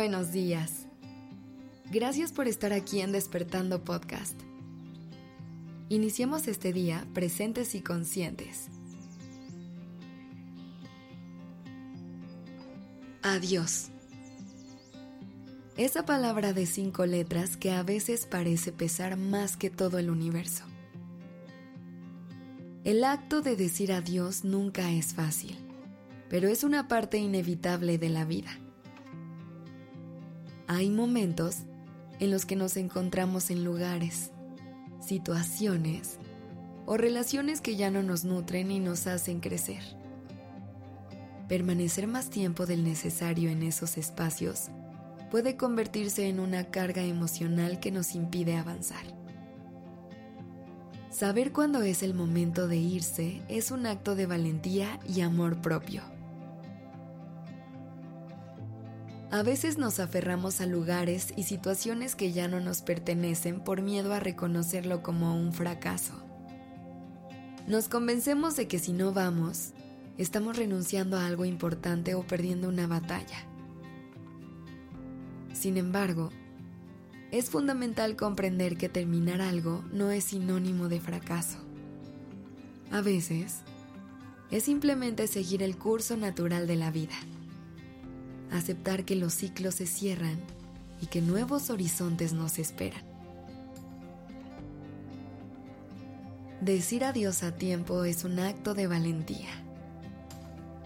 buenos días. Gracias por estar aquí en Despertando Podcast. Iniciemos este día presentes y conscientes. Adiós. Esa palabra de cinco letras que a veces parece pesar más que todo el universo. El acto de decir adiós nunca es fácil, pero es una parte inevitable de la vida. Hay momentos en los que nos encontramos en lugares, situaciones o relaciones que ya no nos nutren y nos hacen crecer. Permanecer más tiempo del necesario en esos espacios puede convertirse en una carga emocional que nos impide avanzar. Saber cuándo es el momento de irse es un acto de valentía y amor propio. A veces nos aferramos a lugares y situaciones que ya no nos pertenecen por miedo a reconocerlo como un fracaso. Nos convencemos de que si no vamos, estamos renunciando a algo importante o perdiendo una batalla. Sin embargo, es fundamental comprender que terminar algo no es sinónimo de fracaso. A veces, es simplemente seguir el curso natural de la vida aceptar que los ciclos se cierran y que nuevos horizontes nos esperan. Decir adiós a tiempo es un acto de valentía.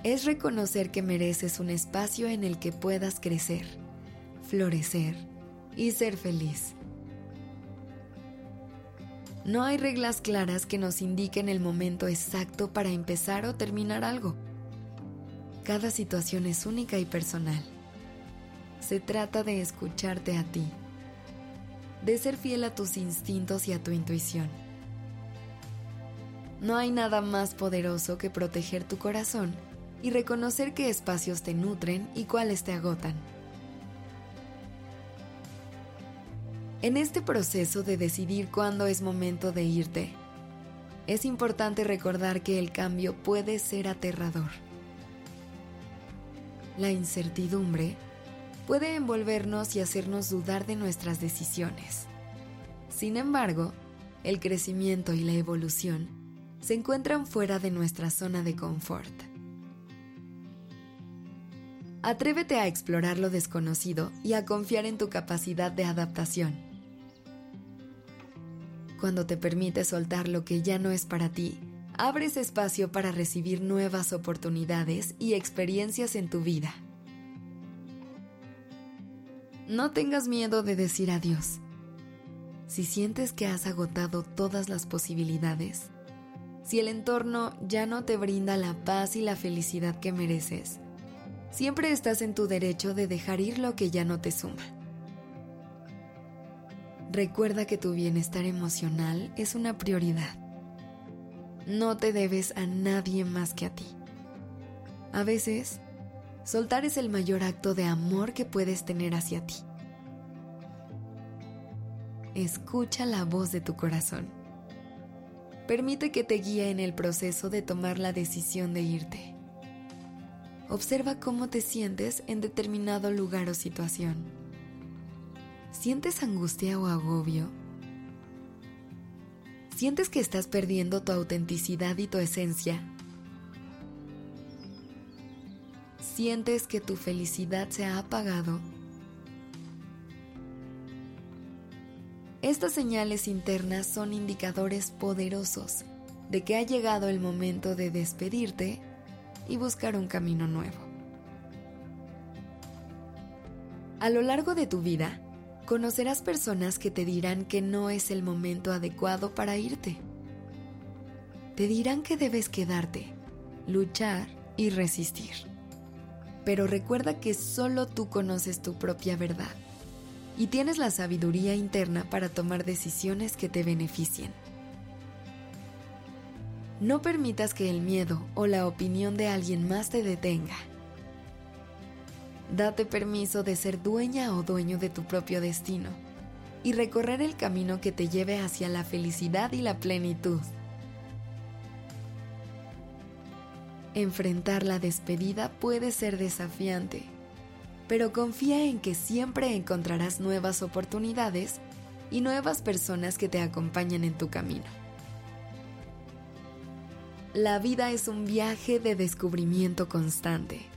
Es reconocer que mereces un espacio en el que puedas crecer, florecer y ser feliz. No hay reglas claras que nos indiquen el momento exacto para empezar o terminar algo cada situación es única y personal. Se trata de escucharte a ti, de ser fiel a tus instintos y a tu intuición. No hay nada más poderoso que proteger tu corazón y reconocer qué espacios te nutren y cuáles te agotan. En este proceso de decidir cuándo es momento de irte, es importante recordar que el cambio puede ser aterrador la incertidumbre puede envolvernos y hacernos dudar de nuestras decisiones. Sin embargo, el crecimiento y la evolución se encuentran fuera de nuestra zona de confort. Atrévete a explorar lo desconocido y a confiar en tu capacidad de adaptación. Cuando te permites soltar lo que ya no es para ti, abres espacio para recibir nuevas oportunidades y experiencias en tu vida. No tengas miedo de decir adiós. Si sientes que has agotado todas las posibilidades, si el entorno ya no te brinda la paz y la felicidad que mereces, siempre estás en tu derecho de dejar ir lo que ya no te suma. Recuerda que tu bienestar emocional es una prioridad no te debes a nadie más que a ti. A veces, soltar es el mayor acto de amor que puedes tener hacia ti. Escucha la voz de tu corazón. Permite que te guíe en el proceso de tomar la decisión de irte. Observa cómo te sientes en determinado lugar o situación. ¿Sientes angustia o agobio? ¿Sientes que estás perdiendo tu autenticidad y tu esencia? ¿Sientes que tu felicidad se ha apagado? Estas señales internas son indicadores poderosos de que ha llegado el momento de despedirte y buscar un camino nuevo. A lo largo de tu vida, conocerás personas que te dirán que no es el momento adecuado para irte. Te dirán que debes quedarte, luchar y resistir. Pero recuerda que solo tú conoces tu propia verdad y tienes la sabiduría interna para tomar decisiones que te beneficien. No permitas que el miedo o la opinión de alguien más te detenga Date permiso de ser dueña o dueño de tu propio destino y recorrer el camino que te lleve hacia la felicidad y la plenitud. Enfrentar la despedida puede ser desafiante, pero confía en que siempre encontrarás nuevas oportunidades y nuevas personas que te acompañen en tu camino. La vida es un viaje de descubrimiento constante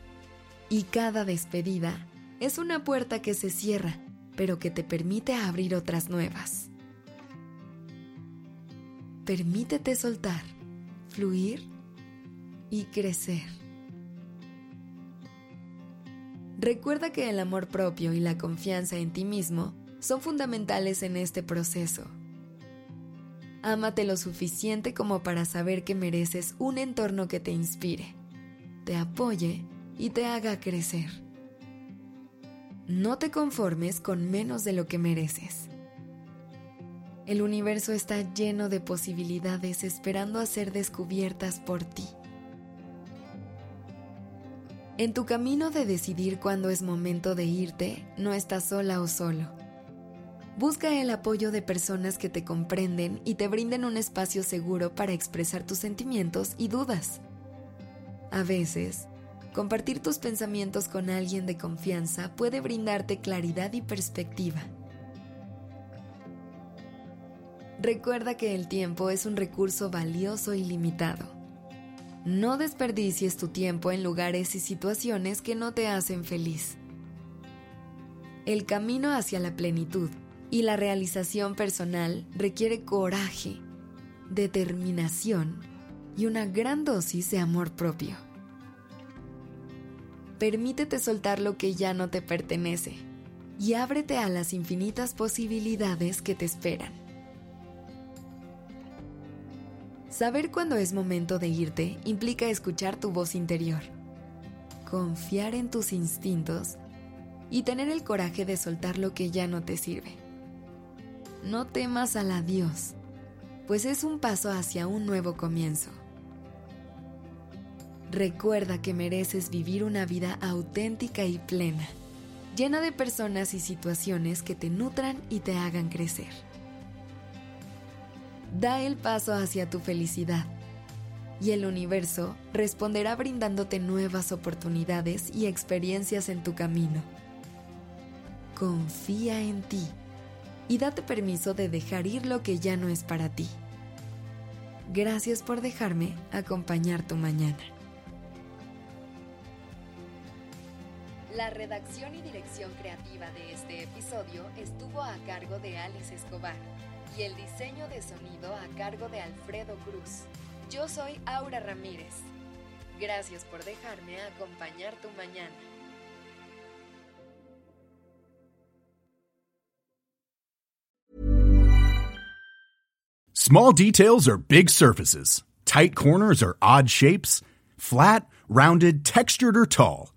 y cada despedida es una puerta que se cierra, pero que te permite abrir otras nuevas. Permítete soltar, fluir y crecer. Recuerda que el amor propio y la confianza en ti mismo son fundamentales en este proceso. Ámate lo suficiente como para saber que mereces un entorno que te inspire, te apoye y te haga crecer. No te conformes con menos de lo que mereces. El universo está lleno de posibilidades esperando a ser descubiertas por ti. En tu camino de decidir cuándo es momento de irte, no estás sola o solo. Busca el apoyo de personas que te comprenden y te brinden un espacio seguro para expresar tus sentimientos y dudas. A veces, compartir tus pensamientos con alguien de confianza puede brindarte claridad y perspectiva. Recuerda que el tiempo es un recurso valioso y limitado. No desperdicies tu tiempo en lugares y situaciones que no te hacen feliz. El camino hacia la plenitud y la realización personal requiere coraje, determinación y una gran dosis de amor propio. Permítete soltar lo que ya no te pertenece y ábrete a las infinitas posibilidades que te esperan. Saber cuándo es momento de irte implica escuchar tu voz interior, confiar en tus instintos y tener el coraje de soltar lo que ya no te sirve no temas al adiós, pues es un paso hacia un nuevo comienzo. Recuerda que mereces vivir una vida auténtica y plena, llena de personas y situaciones que te nutran y te hagan crecer. Da el paso hacia tu felicidad y el universo responderá brindándote nuevas oportunidades y experiencias en tu camino. Confía en ti y date permiso de dejar ir lo que ya no es para ti. Gracias por dejarme acompañar tu mañana. La redacción y dirección creativa de este episodio estuvo a cargo de Alice Escobar y el diseño de sonido a cargo de Alfredo Cruz. Yo soy Aura Ramírez. Gracias por dejarme acompañar tu mañana. Small details are big surfaces. Tight corners are odd shapes. Flat, rounded, textured, or tall.